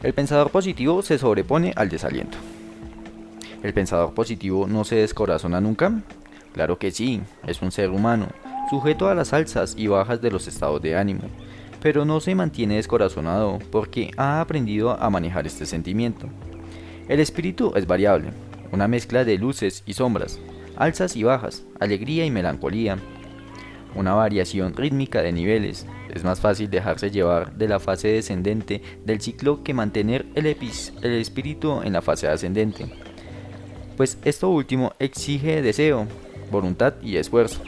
El pensador positivo se sobrepone al desaliento. ¿El pensador positivo no se descorazona nunca? Claro que sí, es un ser humano, sujeto a las alzas y bajas de los estados de ánimo, pero no se mantiene descorazonado porque ha aprendido a manejar este sentimiento. El espíritu es variable, una mezcla de luces y sombras, alzas y bajas, alegría y melancolía, una variación rítmica de niveles. Es más fácil dejarse llevar de la fase descendente del ciclo que mantener el, el espíritu en la fase ascendente. Pues esto último exige deseo, voluntad y esfuerzo,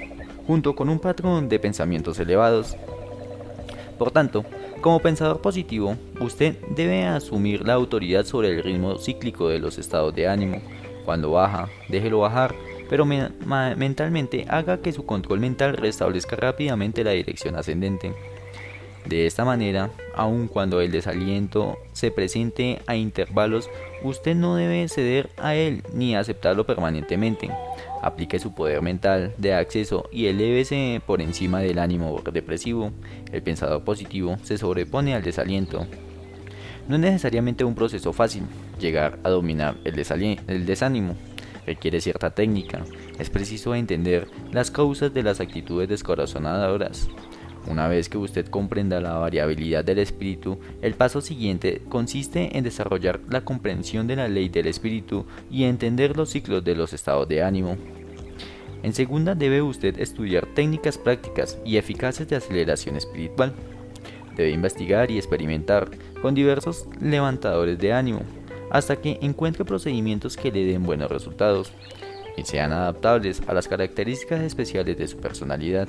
junto con un patrón de pensamientos elevados. Por tanto, como pensador positivo, usted debe asumir la autoridad sobre el ritmo cíclico de los estados de ánimo. Cuando baja, déjelo bajar pero mentalmente haga que su control mental restablezca rápidamente la dirección ascendente. De esta manera, aun cuando el desaliento se presente a intervalos, usted no debe ceder a él ni aceptarlo permanentemente. Aplique su poder mental de acceso y elévese por encima del ánimo depresivo. El pensador positivo se sobrepone al desaliento. No es necesariamente un proceso fácil llegar a dominar el, el desánimo, requiere cierta técnica. Es preciso entender las causas de las actitudes descorazonadoras. Una vez que usted comprenda la variabilidad del espíritu, el paso siguiente consiste en desarrollar la comprensión de la ley del espíritu y entender los ciclos de los estados de ánimo. En segunda, debe usted estudiar técnicas prácticas y eficaces de aceleración espiritual. Debe investigar y experimentar con diversos levantadores de ánimo, hasta que encuentre procedimientos que le den buenos resultados y sean adaptables a las características especiales de su personalidad.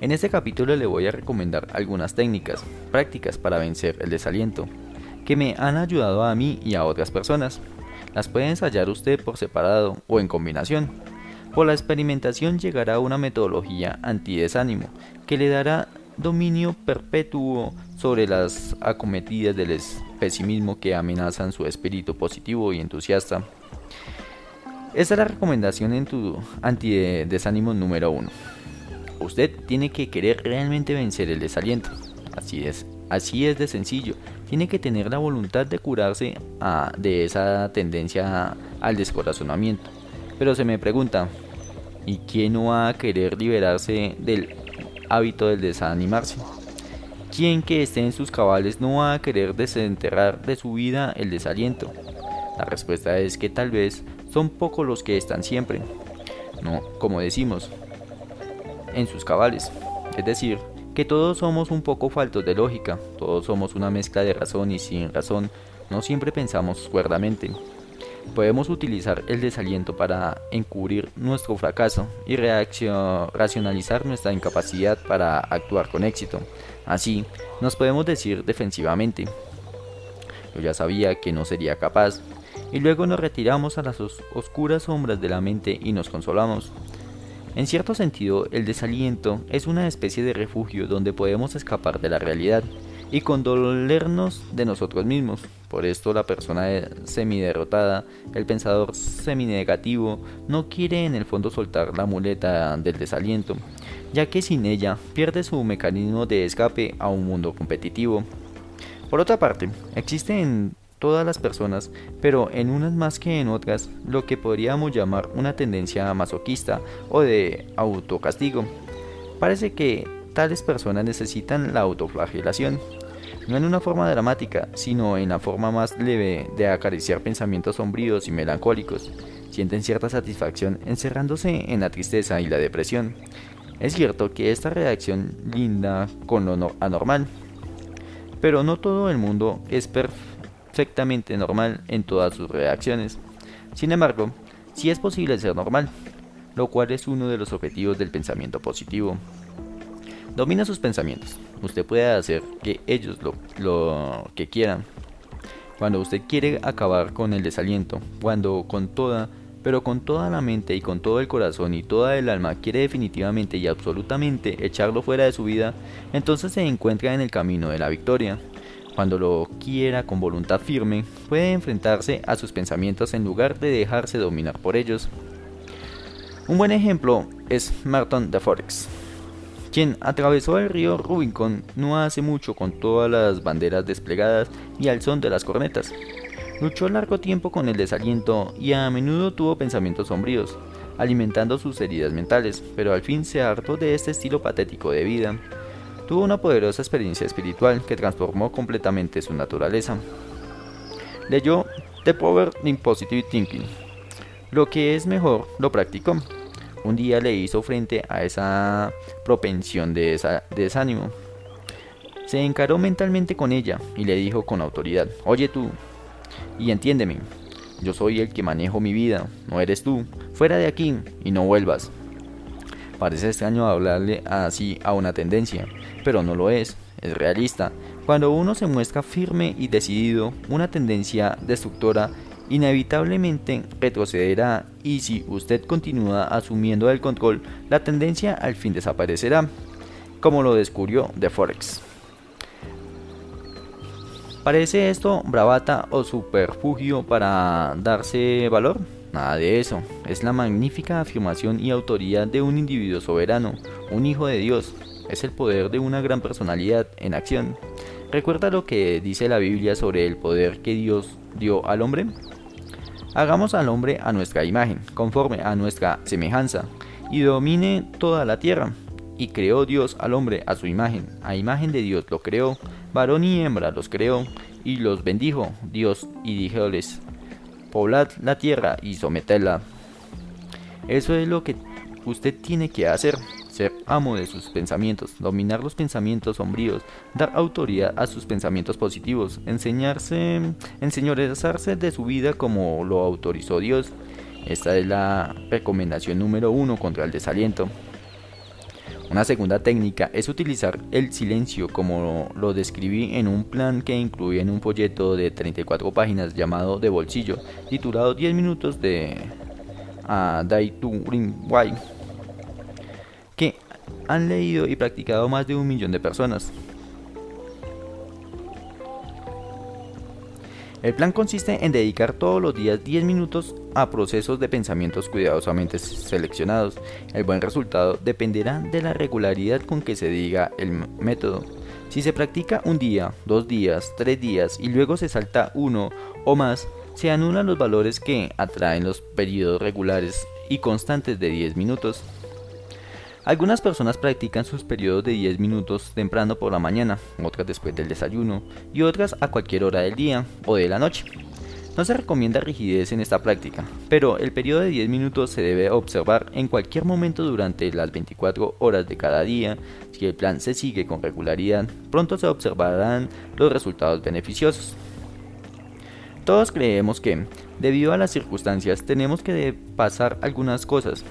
En este capítulo le voy a recomendar algunas técnicas prácticas para vencer el desaliento, que me han ayudado a mí y a otras personas. Las puede ensayar usted por separado o en combinación. Por la experimentación llegará a una metodología antidesánimo que le dará dominio perpetuo sobre las acometidas del pesimismo que amenazan su espíritu positivo y entusiasta. Esta es la recomendación en tu antidesánimo número uno. Usted tiene que querer realmente vencer el desaliento. Así es, así es de sencillo. Tiene que tener la voluntad de curarse de esa tendencia al descorazonamiento. Pero se me pregunta, ¿y quién no va a querer liberarse del hábito del desanimarse. ¿Quién que esté en sus cabales no va a querer desenterrar de su vida el desaliento? La respuesta es que tal vez son pocos los que están siempre. No, como decimos, en sus cabales. Es decir, que todos somos un poco faltos de lógica, todos somos una mezcla de razón y sin razón, no siempre pensamos cuerdamente. Podemos utilizar el desaliento para encubrir nuestro fracaso y racionalizar nuestra incapacidad para actuar con éxito. Así, nos podemos decir defensivamente, yo ya sabía que no sería capaz, y luego nos retiramos a las oscuras sombras de la mente y nos consolamos. En cierto sentido, el desaliento es una especie de refugio donde podemos escapar de la realidad y condolernos de nosotros mismos. Por esto la persona semiderrotada, el pensador seminegativo, no quiere en el fondo soltar la muleta del desaliento, ya que sin ella pierde su mecanismo de escape a un mundo competitivo. Por otra parte, existe en todas las personas, pero en unas más que en otras, lo que podríamos llamar una tendencia masoquista o de autocastigo. Parece que tales personas necesitan la autoflagelación, no en una forma dramática, sino en la forma más leve de acariciar pensamientos sombríos y melancólicos. Sienten cierta satisfacción encerrándose en la tristeza y la depresión. Es cierto que esta reacción linda con lo anormal, pero no todo el mundo es perfectamente normal en todas sus reacciones. Sin embargo, sí es posible ser normal, lo cual es uno de los objetivos del pensamiento positivo. Domina sus pensamientos. Usted puede hacer que ellos lo, lo que quieran. Cuando usted quiere acabar con el desaliento, cuando con toda, pero con toda la mente y con todo el corazón y toda el alma quiere definitivamente y absolutamente echarlo fuera de su vida, entonces se encuentra en el camino de la victoria. Cuando lo quiera con voluntad firme, puede enfrentarse a sus pensamientos en lugar de dejarse dominar por ellos. Un buen ejemplo es Merton de Forex quien atravesó el río Rubicon no hace mucho con todas las banderas desplegadas y al son de las cornetas. Luchó largo tiempo con el desaliento y a menudo tuvo pensamientos sombríos, alimentando sus heridas mentales, pero al fin se hartó de este estilo patético de vida. Tuvo una poderosa experiencia espiritual que transformó completamente su naturaleza. Leyó The Power in Positive Thinking. Lo que es mejor, lo practicó. Un día le hizo frente a esa propensión de desánimo. Se encaró mentalmente con ella y le dijo con autoridad, oye tú, y entiéndeme, yo soy el que manejo mi vida, no eres tú. Fuera de aquí y no vuelvas. Parece extraño hablarle así a una tendencia, pero no lo es, es realista. Cuando uno se muestra firme y decidido, una tendencia destructora inevitablemente retrocederá y si usted continúa asumiendo el control, la tendencia al fin desaparecerá, como lo descubrió de Forex. ¿Parece esto bravata o superfugio para darse valor? Nada de eso, es la magnífica afirmación y autoridad de un individuo soberano, un hijo de Dios, es el poder de una gran personalidad en acción. ¿Recuerda lo que dice la Biblia sobre el poder que Dios dio al hombre? Hagamos al hombre a nuestra imagen, conforme a nuestra semejanza, y domine toda la tierra. Y creó Dios al hombre a su imagen, a imagen de Dios lo creó, varón y hembra los creó, y los bendijo Dios y díjoles, poblad la tierra y sometedla. Eso es lo que usted tiene que hacer, ser amo de sus pensamientos, dominar los pensamientos sombríos, dar autoridad a sus pensamientos positivos, enseñarse, de su vida como lo autorizó Dios. Esta es la recomendación número uno contra el desaliento. Una segunda técnica es utilizar el silencio como lo describí en un plan que incluye en un folleto de 34 páginas llamado De Bolsillo, titulado 10 minutos de a Tu Why, que han leído y practicado más de un millón de personas. El plan consiste en dedicar todos los días 10 minutos a procesos de pensamientos cuidadosamente seleccionados. El buen resultado dependerá de la regularidad con que se diga el método. Si se practica un día, dos días, tres días y luego se salta uno o más, se anulan los valores que atraen los periodos regulares y constantes de 10 minutos. Algunas personas practican sus periodos de 10 minutos temprano por la mañana, otras después del desayuno y otras a cualquier hora del día o de la noche. No se recomienda rigidez en esta práctica, pero el periodo de 10 minutos se debe observar en cualquier momento durante las 24 horas de cada día. Si el plan se sigue con regularidad, pronto se observarán los resultados beneficiosos. Todos creemos que, debido a las circunstancias, tenemos que pasar algunas cosas,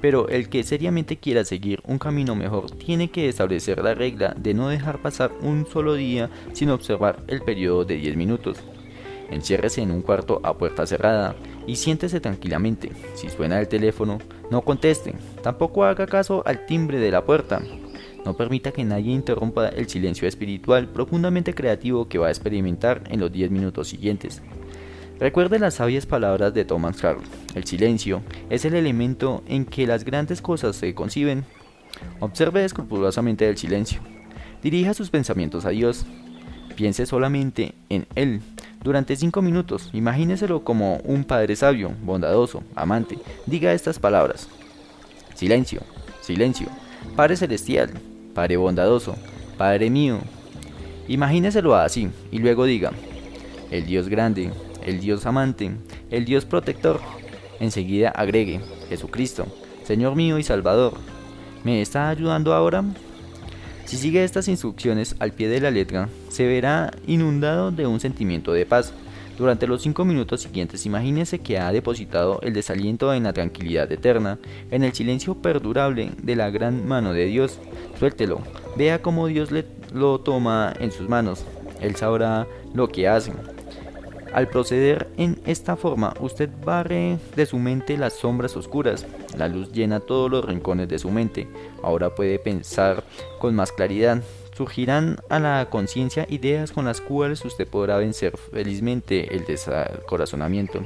pero el que seriamente quiera seguir un camino mejor tiene que establecer la regla de no dejar pasar un solo día sin observar el periodo de 10 minutos. Enciérrese en un cuarto a puerta cerrada y siéntese tranquilamente. Si suena el teléfono, no conteste. Tampoco haga caso al timbre de la puerta. No permita que nadie interrumpa el silencio espiritual profundamente creativo que va a experimentar en los 10 minutos siguientes. Recuerde las sabias palabras de Thomas Carl. El silencio es el elemento en que las grandes cosas se conciben. Observe escrupulosamente el silencio. Dirija sus pensamientos a Dios. Piense solamente en Él. Durante cinco minutos, imagíneselo como un Padre sabio, bondadoso, amante. Diga estas palabras. Silencio, silencio. Padre celestial, Padre bondadoso, Padre mío. Imagíneselo así y luego diga, el Dios grande, el Dios amante, el Dios protector. Enseguida agregue, Jesucristo, Señor mío y Salvador. ¿Me está ayudando ahora? Si sigue estas instrucciones al pie de la letra, se verá inundado de un sentimiento de paz. Durante los cinco minutos siguientes, imagínese que ha depositado el desaliento en la tranquilidad eterna, en el silencio perdurable de la gran mano de Dios. Suéltelo, vea cómo Dios lo toma en sus manos. Él sabrá lo que hace. Al proceder en esta forma, usted barre de su mente las sombras oscuras. La luz llena todos los rincones de su mente. Ahora puede pensar con más claridad. Surgirán a la conciencia ideas con las cuales usted podrá vencer felizmente el descorazonamiento.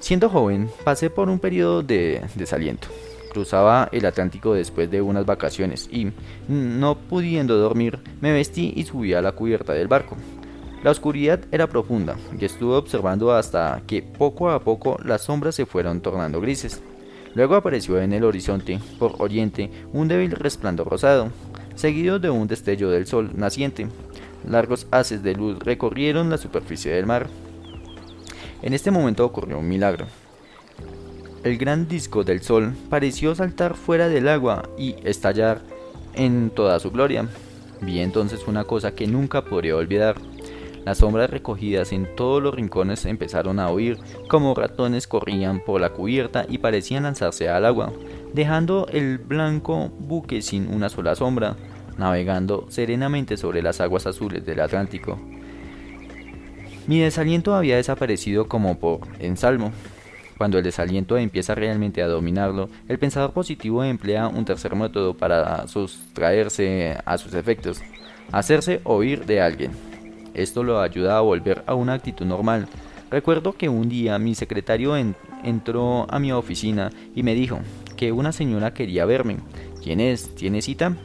Siendo joven, pasé por un periodo de desaliento. Cruzaba el Atlántico después de unas vacaciones y, no pudiendo dormir, me vestí y subí a la cubierta del barco. La oscuridad era profunda y estuve observando hasta que poco a poco las sombras se fueron tornando grises. Luego apareció en el horizonte, por oriente, un débil resplandor rosado, seguido de un destello del sol naciente. Largos haces de luz recorrieron la superficie del mar. En este momento ocurrió un milagro. El gran disco del sol pareció saltar fuera del agua y estallar en toda su gloria. Vi entonces una cosa que nunca podría olvidar. Las sombras recogidas en todos los rincones empezaron a oír como ratones corrían por la cubierta y parecían lanzarse al agua, dejando el blanco buque sin una sola sombra, navegando serenamente sobre las aguas azules del Atlántico. Mi desaliento había desaparecido como por ensalmo. Cuando el desaliento empieza realmente a dominarlo, el pensador positivo emplea un tercer método para sustraerse a sus efectos, hacerse oír de alguien. Esto lo ayuda a volver a una actitud normal. Recuerdo que un día mi secretario entró a mi oficina y me dijo que una señora quería verme. ¿Quién es? ¿Tiene cita?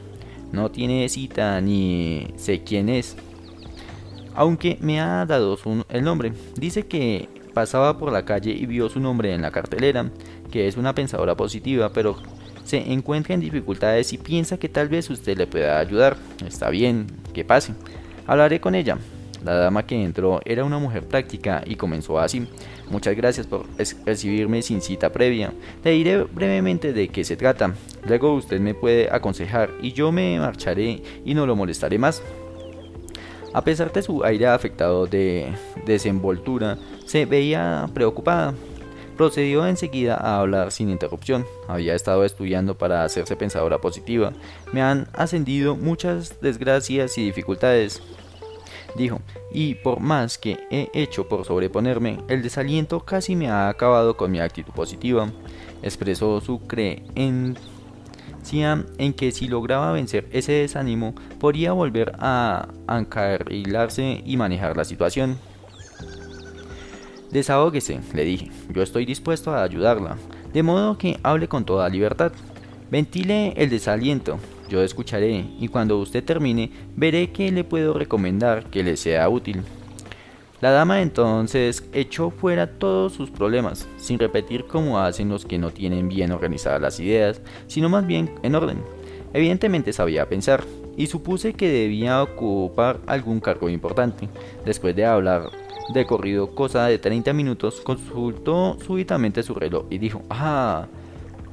No tiene cita ni sé quién es. Aunque me ha dado el nombre. Dice que pasaba por la calle y vio su nombre en la cartelera, que es una pensadora positiva, pero se encuentra en dificultades y piensa que tal vez usted le pueda ayudar. Está bien, que pase. Hablaré con ella. La dama que entró era una mujer práctica y comenzó así. Muchas gracias por recibirme sin cita previa. Le diré brevemente de qué se trata. Luego usted me puede aconsejar y yo me marcharé y no lo molestaré más. A pesar de su aire afectado de desenvoltura, se veía preocupada. Procedió enseguida a hablar sin interrupción. Había estado estudiando para hacerse pensadora positiva. Me han ascendido muchas desgracias y dificultades dijo, y por más que he hecho por sobreponerme, el desaliento casi me ha acabado con mi actitud positiva. Expresó su creencia en que si lograba vencer ese desánimo, podría volver a encarrilarse y manejar la situación. Desahóguese, le dije, yo estoy dispuesto a ayudarla, de modo que hable con toda libertad. Ventile el desaliento, yo escucharé y cuando usted termine veré qué le puedo recomendar que le sea útil. La dama entonces echó fuera todos sus problemas, sin repetir como hacen los que no tienen bien organizadas las ideas, sino más bien en orden. Evidentemente sabía pensar, y supuse que debía ocupar algún cargo importante. Después de hablar de corrido cosa de 30 minutos, consultó súbitamente su reloj y dijo, ah,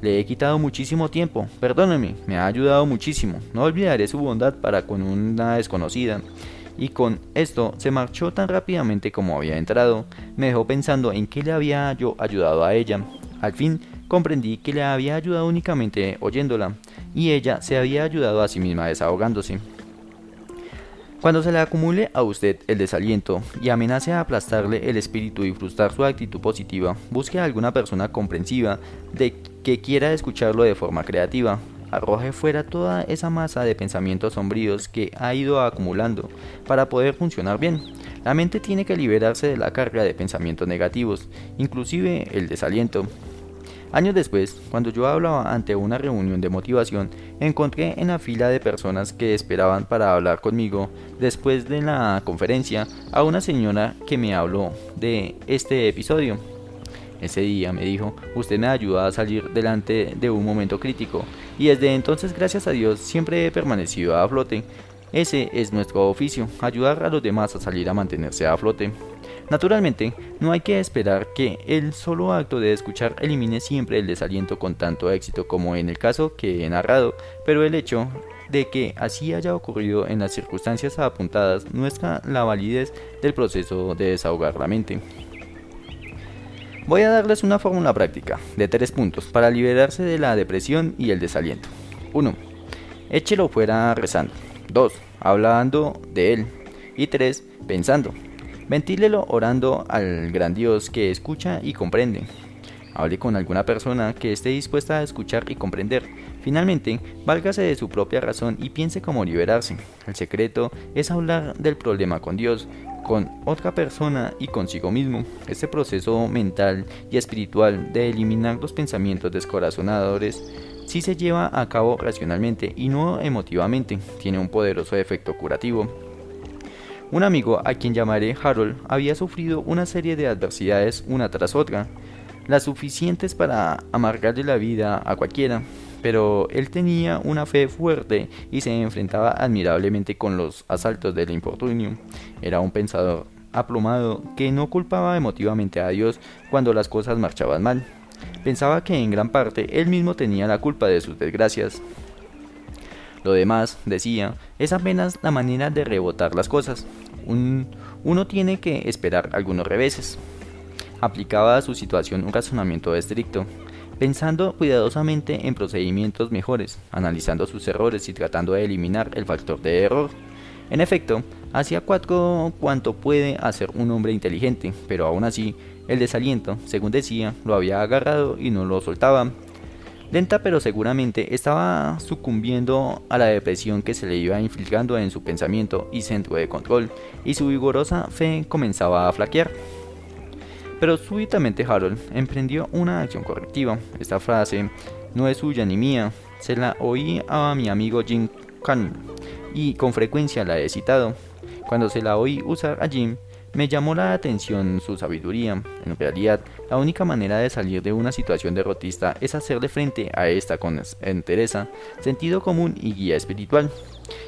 le he quitado muchísimo tiempo, perdóneme, me ha ayudado muchísimo, no olvidaré su bondad para con una desconocida. Y con esto se marchó tan rápidamente como había entrado, me dejó pensando en qué le había yo ayudado a ella. Al fin comprendí que le había ayudado únicamente oyéndola, y ella se había ayudado a sí misma desahogándose. Cuando se le acumule a usted el desaliento y amenace a aplastarle el espíritu y frustrar su actitud positiva, busque a alguna persona comprensiva de que quiera escucharlo de forma creativa. Arroje fuera toda esa masa de pensamientos sombríos que ha ido acumulando para poder funcionar bien. La mente tiene que liberarse de la carga de pensamientos negativos, inclusive el desaliento. Años después, cuando yo hablaba ante una reunión de motivación, encontré en la fila de personas que esperaban para hablar conmigo después de la conferencia a una señora que me habló de este episodio. Ese día me dijo, usted me ayuda a salir delante de un momento crítico y desde entonces gracias a Dios siempre he permanecido a flote. Ese es nuestro oficio, ayudar a los demás a salir a mantenerse a flote. Naturalmente, no hay que esperar que el solo acto de escuchar elimine siempre el desaliento con tanto éxito como en el caso que he narrado, pero el hecho de que así haya ocurrido en las circunstancias apuntadas muestra la validez del proceso de desahogar la mente. Voy a darles una fórmula práctica de tres puntos para liberarse de la depresión y el desaliento. 1. Échelo fuera rezando. 2. Hablando de él. Y 3. Pensando. Ventílelo orando al gran Dios que escucha y comprende. Hable con alguna persona que esté dispuesta a escuchar y comprender. Finalmente, válgase de su propia razón y piense cómo liberarse. El secreto es hablar del problema con Dios, con otra persona y consigo mismo. Este proceso mental y espiritual de eliminar los pensamientos descorazonadores si se lleva a cabo racionalmente y no emotivamente, tiene un poderoso efecto curativo. Un amigo, a quien llamaré Harold, había sufrido una serie de adversidades una tras otra, las suficientes para amargarle la vida a cualquiera, pero él tenía una fe fuerte y se enfrentaba admirablemente con los asaltos del infortunio. Era un pensador aplomado que no culpaba emotivamente a Dios cuando las cosas marchaban mal. Pensaba que en gran parte él mismo tenía la culpa de sus desgracias. Lo demás, decía, es apenas la manera de rebotar las cosas. uno tiene que esperar algunos reveses. Aplicaba a su situación un razonamiento estricto, pensando cuidadosamente en procedimientos mejores, analizando sus errores y tratando de eliminar el factor de error. En efecto, hacía cuatro cuanto puede hacer un hombre inteligente, pero aún así, el desaliento, según decía, lo había agarrado y no lo soltaba. Lenta pero seguramente estaba sucumbiendo a la depresión que se le iba infiltrando en su pensamiento y centro de control, y su vigorosa fe comenzaba a flaquear. Pero súbitamente Harold emprendió una acción correctiva. Esta frase no es suya ni mía, se la oí a mi amigo Jim Cannon y con frecuencia la he citado. Cuando se la oí usar a Jim, me llamó la atención su sabiduría. En realidad, la única manera de salir de una situación derrotista es hacerle frente a esta con entereza, sentido común y guía espiritual,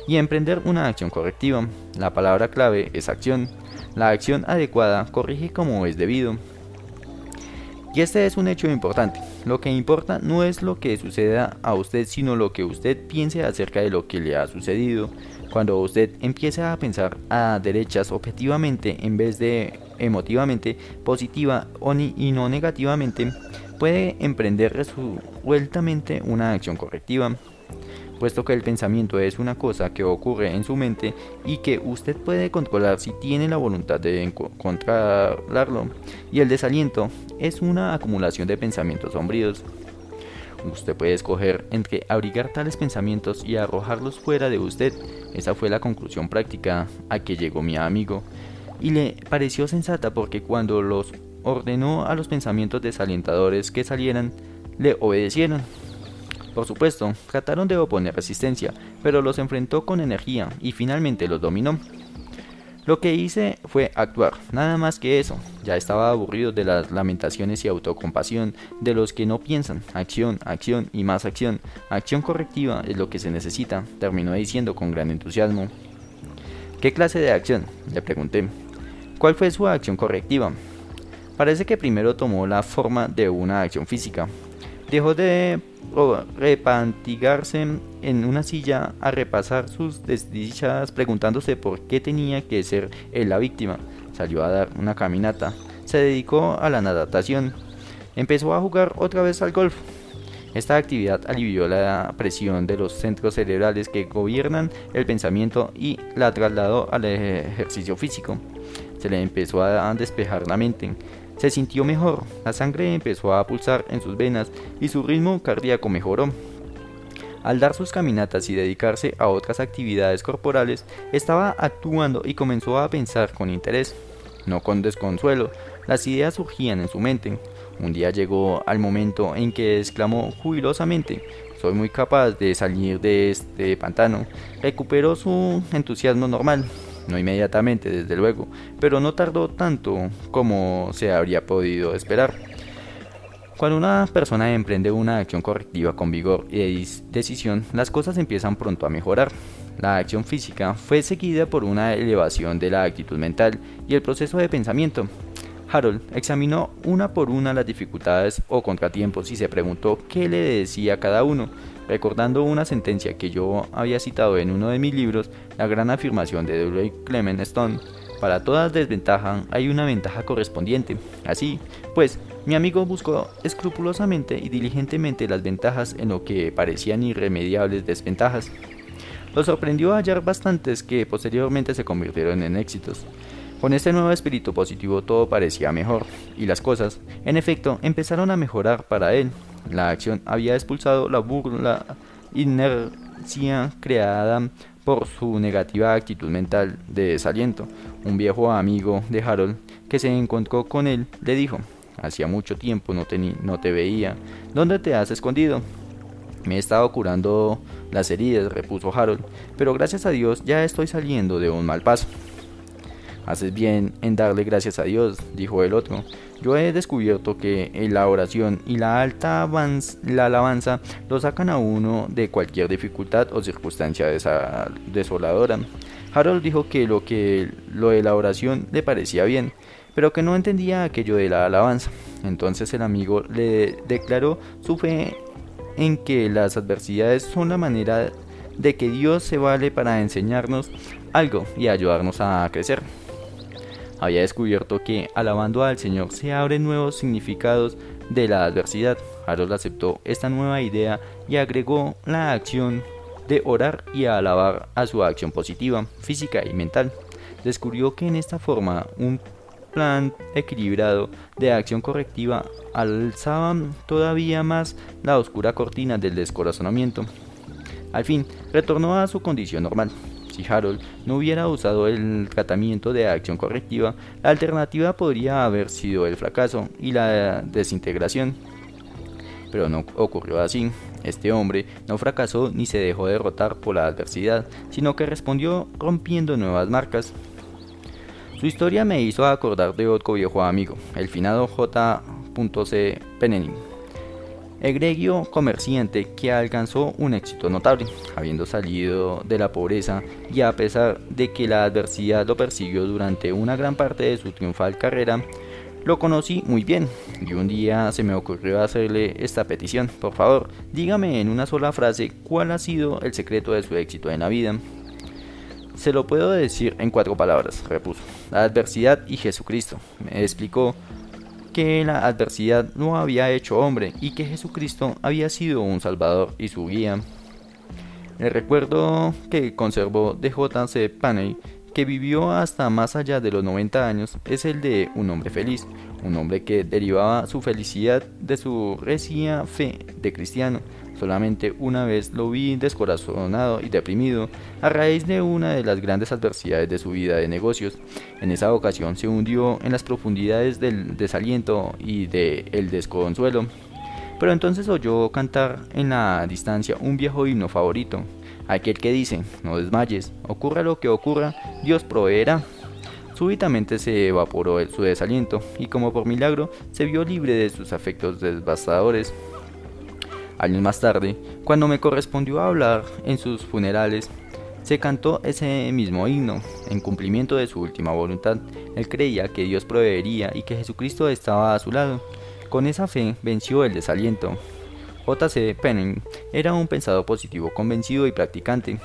y emprender una acción correctiva. La palabra clave es acción. La acción adecuada corrige como es debido. Y este es un hecho importante. Lo que importa no es lo que suceda a usted, sino lo que usted piense acerca de lo que le ha sucedido. Cuando usted empieza a pensar a derechas objetivamente en vez de emotivamente, positiva y no negativamente, puede emprender resueltamente una acción correctiva puesto que el pensamiento es una cosa que ocurre en su mente y que usted puede controlar si tiene la voluntad de controlarlo, y el desaliento es una acumulación de pensamientos sombríos. Usted puede escoger entre abrigar tales pensamientos y arrojarlos fuera de usted. Esa fue la conclusión práctica a que llegó mi amigo. Y le pareció sensata porque cuando los ordenó a los pensamientos desalentadores que salieran, le obedecieron. Por supuesto, trataron de oponer resistencia, pero los enfrentó con energía y finalmente los dominó. Lo que hice fue actuar, nada más que eso. Ya estaba aburrido de las lamentaciones y autocompasión de los que no piensan. Acción, acción y más acción. Acción correctiva es lo que se necesita, terminó diciendo con gran entusiasmo. ¿Qué clase de acción? le pregunté. ¿Cuál fue su acción correctiva? Parece que primero tomó la forma de una acción física. Dejó de repantigarse en una silla a repasar sus desdichas preguntándose por qué tenía que ser él la víctima. Salió a dar una caminata. Se dedicó a la natación. Empezó a jugar otra vez al golf. Esta actividad alivió la presión de los centros cerebrales que gobiernan el pensamiento y la trasladó al ejercicio físico. Se le empezó a despejar la mente. Se sintió mejor, la sangre empezó a pulsar en sus venas y su ritmo cardíaco mejoró. Al dar sus caminatas y dedicarse a otras actividades corporales, estaba actuando y comenzó a pensar con interés, no con desconsuelo. Las ideas surgían en su mente. Un día llegó al momento en que exclamó jubilosamente, soy muy capaz de salir de este pantano. Recuperó su entusiasmo normal no inmediatamente desde luego, pero no tardó tanto como se habría podido esperar. Cuando una persona emprende una acción correctiva con vigor y decisión, las cosas empiezan pronto a mejorar. La acción física fue seguida por una elevación de la actitud mental y el proceso de pensamiento. Harold examinó una por una las dificultades o contratiempos y se preguntó qué le decía cada uno, recordando una sentencia que yo había citado en uno de mis libros, la gran afirmación de W. Clement Stone. Para toda desventaja hay una ventaja correspondiente. Así, pues, mi amigo buscó escrupulosamente y diligentemente las ventajas en lo que parecían irremediables desventajas. Lo sorprendió hallar bastantes que posteriormente se convirtieron en éxitos. Con este nuevo espíritu positivo todo parecía mejor, y las cosas, en efecto, empezaron a mejorar para él. La acción había expulsado la burla inercia creada por su negativa actitud mental de desaliento. Un viejo amigo de Harold que se encontró con él le dijo, hacía mucho tiempo no te, no te veía, ¿dónde te has escondido? Me he estado curando las heridas, repuso Harold, pero gracias a Dios ya estoy saliendo de un mal paso. Haces bien en darle gracias a Dios, dijo el otro. Yo he descubierto que la oración y la alta la alabanza lo sacan a uno de cualquier dificultad o circunstancia desoladora. Harold dijo que lo que lo de la oración le parecía bien, pero que no entendía aquello de la alabanza. Entonces el amigo le declaró su fe en que las adversidades son la manera de que Dios se vale para enseñarnos algo y ayudarnos a crecer había descubierto que alabando al Señor se abren nuevos significados de la adversidad. Harold aceptó esta nueva idea y agregó la acción de orar y alabar a su acción positiva, física y mental. Descubrió que en esta forma un plan equilibrado de acción correctiva alzaba todavía más la oscura cortina del descorazonamiento. Al fin, retornó a su condición normal si Harold no hubiera usado el tratamiento de acción correctiva, la alternativa podría haber sido el fracaso y la desintegración. Pero no ocurrió así. Este hombre no fracasó ni se dejó derrotar por la adversidad, sino que respondió rompiendo nuevas marcas. Su historia me hizo acordar de otro viejo amigo, el finado J.C. Penning egregio comerciante que alcanzó un éxito notable, habiendo salido de la pobreza y a pesar de que la adversidad lo persiguió durante una gran parte de su triunfal carrera, lo conocí muy bien y un día se me ocurrió hacerle esta petición. Por favor, dígame en una sola frase cuál ha sido el secreto de su éxito en la vida. Se lo puedo decir en cuatro palabras, repuso. La adversidad y Jesucristo. Me explicó que la adversidad no había hecho hombre y que Jesucristo había sido un salvador y su guía. El recuerdo que conservó de J.C. Paney, que vivió hasta más allá de los 90 años, es el de un hombre feliz, un hombre que derivaba su felicidad de su recia fe de cristiano, Solamente una vez lo vi descorazonado y deprimido a raíz de una de las grandes adversidades de su vida de negocios. En esa ocasión se hundió en las profundidades del desaliento y del desconsuelo. Pero entonces oyó cantar en la distancia un viejo himno favorito, aquel que dice, no desmayes, ocurra lo que ocurra, Dios proveerá. Súbitamente se evaporó su desaliento y como por milagro se vio libre de sus afectos devastadores. Años más tarde, cuando me correspondió hablar en sus funerales, se cantó ese mismo himno, en cumplimiento de su última voluntad. Él creía que Dios proveería y que Jesucristo estaba a su lado. Con esa fe venció el desaliento. J.C. Penning era un pensador positivo convencido y practicante,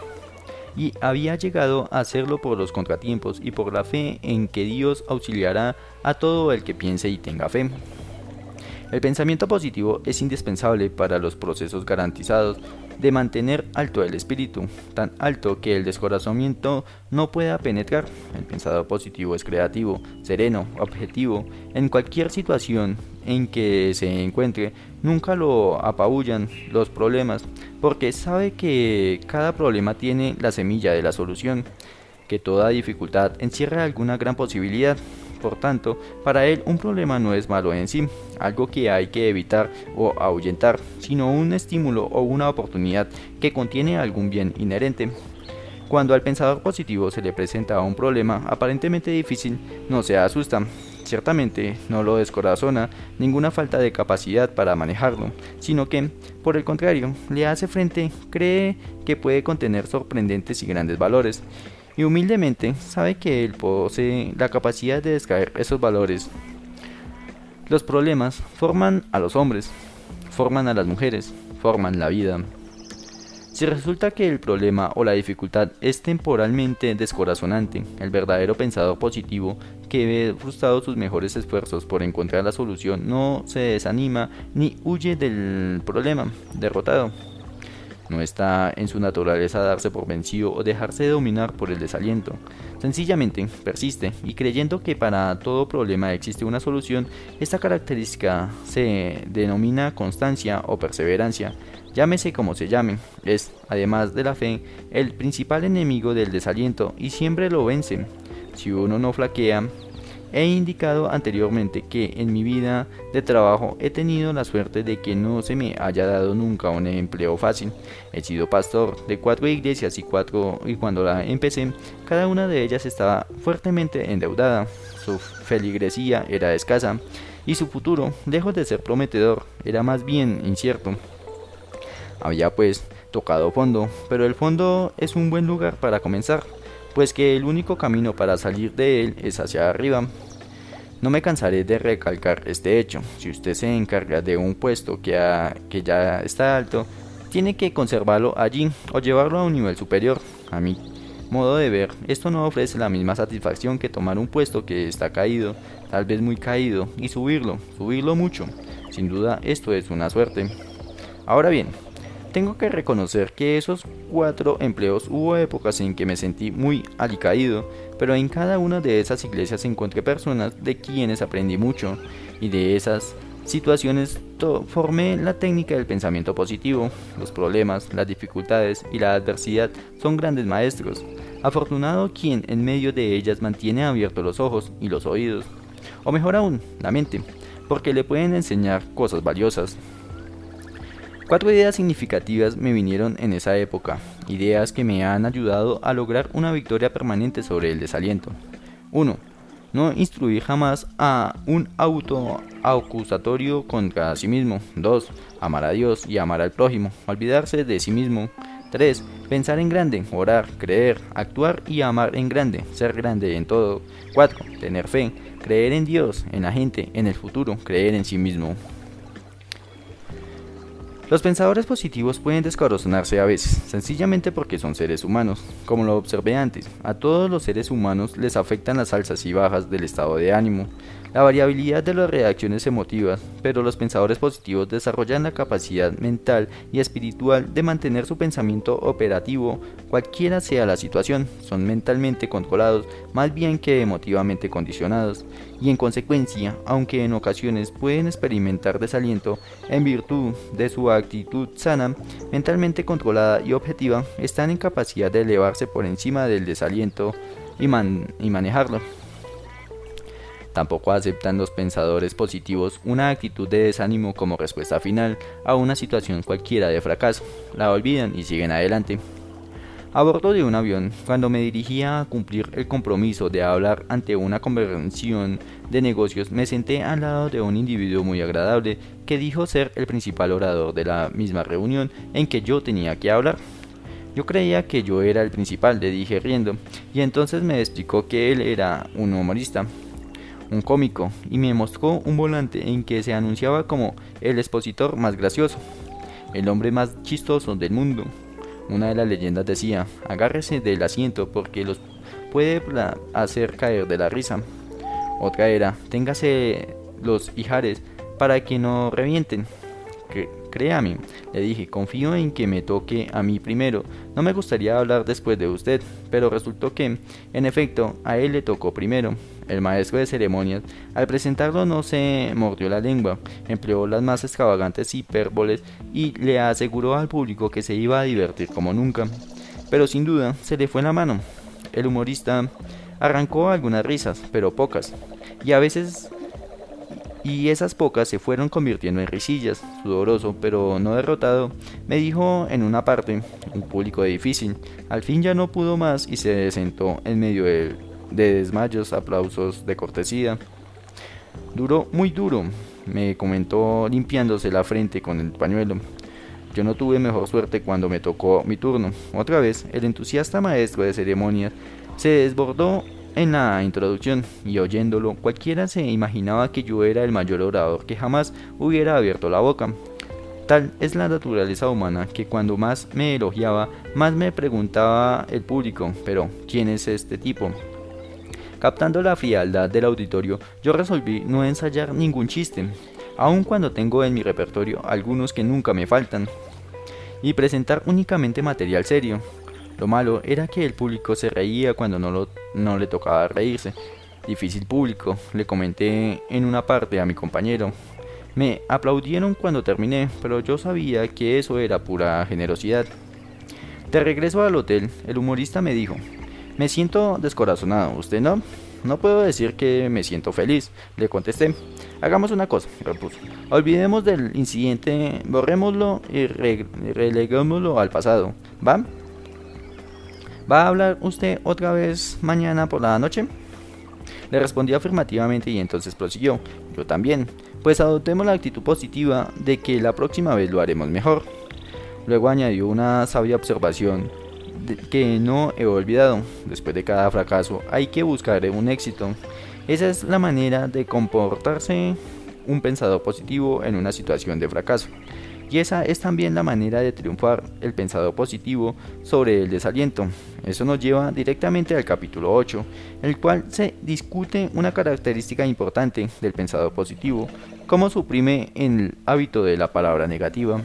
y había llegado a hacerlo por los contratiempos y por la fe en que Dios auxiliará a todo el que piense y tenga fe. El pensamiento positivo es indispensable para los procesos garantizados de mantener alto el espíritu, tan alto que el descorazonamiento no pueda penetrar. El pensador positivo es creativo, sereno, objetivo. En cualquier situación en que se encuentre, nunca lo apabullan los problemas, porque sabe que cada problema tiene la semilla de la solución, que toda dificultad encierra alguna gran posibilidad. Por tanto, para él un problema no es malo en sí, algo que hay que evitar o ahuyentar, sino un estímulo o una oportunidad que contiene algún bien inherente. Cuando al pensador positivo se le presenta un problema aparentemente difícil, no se asusta. Ciertamente no lo descorazona ninguna falta de capacidad para manejarlo, sino que, por el contrario, le hace frente, cree que puede contener sorprendentes y grandes valores y humildemente sabe que él posee la capacidad de descaer esos valores. Los problemas forman a los hombres, forman a las mujeres, forman la vida. Si resulta que el problema o la dificultad es temporalmente descorazonante, el verdadero pensador positivo que ve frustrados sus mejores esfuerzos por encontrar la solución no se desanima ni huye del problema derrotado No está en su naturaleza darse por vencido o dejarse dominar por el desaliento. Sencillamente persiste y creyendo que para todo problema existe una solución, esta característica se denomina constancia o perseverancia. Llámese como se llame, es, además de la fe, el principal enemigo del desaliento y siempre lo vence. Si uno no flaquea, He indicado anteriormente que en mi vida de trabajo he tenido la suerte de que no se me haya dado nunca un empleo fácil. He sido pastor de cuatro iglesias y cuatro y cuando la empecé, cada una de ellas estaba fuertemente endeudada. Su feligresía era escasa y su futuro, lejos de ser prometedor, era más bien incierto. Había pues tocado fondo, pero el fondo es un buen lugar para comenzar pues que el único camino para salir de él es hacia arriba. No me cansaré de recalcar este hecho. Si usted se encarga de un puesto que, ya está alto, tiene que conservarlo allí o llevarlo a un nivel superior. A mi modo de ver, esto no ofrece la misma satisfacción que tomar un puesto que está caído, tal vez muy caído, y subirlo, subirlo mucho. Sin duda, esto es una suerte. Ahora bien, tengo que reconocer que esos cuatro empleos hubo épocas en que me sentí muy alicaído, pero en cada una de esas iglesias encontré personas de quienes aprendí mucho y de esas situaciones formé la técnica del pensamiento positivo. Los problemas, las dificultades y la adversidad son grandes maestros. Afortunado quien en medio de ellas mantiene abiertos los ojos y los oídos, o mejor aún, la mente, porque le pueden enseñar cosas valiosas. Cuatro ideas significativas me vinieron en esa época, ideas que me han ayudado a lograr una victoria permanente sobre el desaliento. 1. No instruir jamás a un auto acusatorio contra sí mismo. 2. Amar a Dios y amar al prójimo. Olvidarse de sí mismo. 3. Pensar en grande, orar, creer, actuar y amar en grande, ser grande en todo. 4. Tener fe, creer en Dios, en la gente, en el futuro, creer en sí mismo. Los pensadores positivos pueden descorazonarse a veces, sencillamente porque son seres humanos. Como lo observé antes, a todos los seres humanos les afectan las alzas y bajas del estado de ánimo, la variabilidad de las reacciones emotivas, pero los pensadores positivos desarrollan la capacidad mental y espiritual de mantener su pensamiento operativo cualquiera sea la situación, son mentalmente controlados más bien que emotivamente condicionados, y en consecuencia, aunque en ocasiones pueden experimentar desaliento en virtud de su actitud sana, mentalmente controlada y objetiva, están en capacidad de elevarse por encima del desaliento y, y manejarlo. Tampoco aceptan los pensadores positivos una actitud de desánimo como respuesta final a una situación cualquiera de fracaso. La olvidan y siguen adelante. A bordo de un avión, cuando me dirigía a cumplir el compromiso de hablar ante una convención de negocios, me senté al lado de un individuo muy agradable que dijo ser el principal orador de la misma reunión en que yo tenía que hablar. Yo creía que yo era el principal, le dije riendo, y entonces me explicó que él era un humorista un cómico, y me mostró un volante en que se anunciaba como el expositor más gracioso, el hombre más chistoso del mundo. Una de las leyendas decía, agárrese del asiento porque los puede hacer caer de la risa. Otra era, téngase los hijares para que no revienten. Créame, le dije, confío en que me toque a mí primero. No me gustaría hablar después de usted, pero resultó que, en efecto, a él le tocó primero. El maestro de ceremonias, al presentarlo no se mordió la lengua, empleó las más extravagantes hipérboles y le aseguró al público que se iba a divertir como nunca. Pero sin duda se le fue la mano. El humorista arrancó algunas risas, pero pocas, y a veces y esas pocas se fueron convirtiendo en risillas. Sudoroso, pero no derrotado, me dijo en una parte, un público difícil. Al fin ya no pudo más y se sentó en medio de, de desmayos, aplausos de cortesía. Duro, muy duro, me comentó limpiándose la frente con el pañuelo. Yo no tuve mejor suerte cuando me tocó mi turno. Otra vez, el entusiasta maestro de ceremonias se desbordó en la introducción y oyéndolo, cualquiera se imaginaba que yo era el mayor orador que jamás hubiera abierto la boca. Tal es la naturaleza humana que cuando más me elogiaba, más me preguntaba el público, pero ¿quién es este tipo? Captando la frialdad del auditorio, yo resolví no ensayar ningún chiste, aun cuando tengo en mi repertorio algunos que nunca me faltan. y presentar únicamente material serio. Lo malo era que el público se reía cuando no, le tocaba reírse. Difícil público, le comenté en una parte a mi compañero. Me aplaudieron cuando terminé, pero yo sabía que eso era pura generosidad. De regreso al hotel, el humorista me dijo, me siento descorazonado, ¿usted no? No puedo decir que me siento feliz, le contesté. Hagamos una cosa, repuso. Olvidemos del incidente, borrémoslo y releguémoslo al pasado. ¿Va? ¿Va a hablar usted otra vez mañana por la noche? Le respondí afirmativamente y entonces prosiguió. Yo también. Pues adoptemos la actitud positiva de que la próxima vez lo haremos mejor. Luego añadió una sabia observación que no he olvidado. Después de cada fracaso hay que buscar un éxito. Esa es la manera de comportarse un pensador positivo en una situación de fracaso. Y esa es también la manera de triunfar el pensador positivo sobre el desaliento. Eso nos lleva directamente al capítulo 8, el cual se discute una característica importante del pensador positivo, cómo suprime el hábito de la palabra negativa.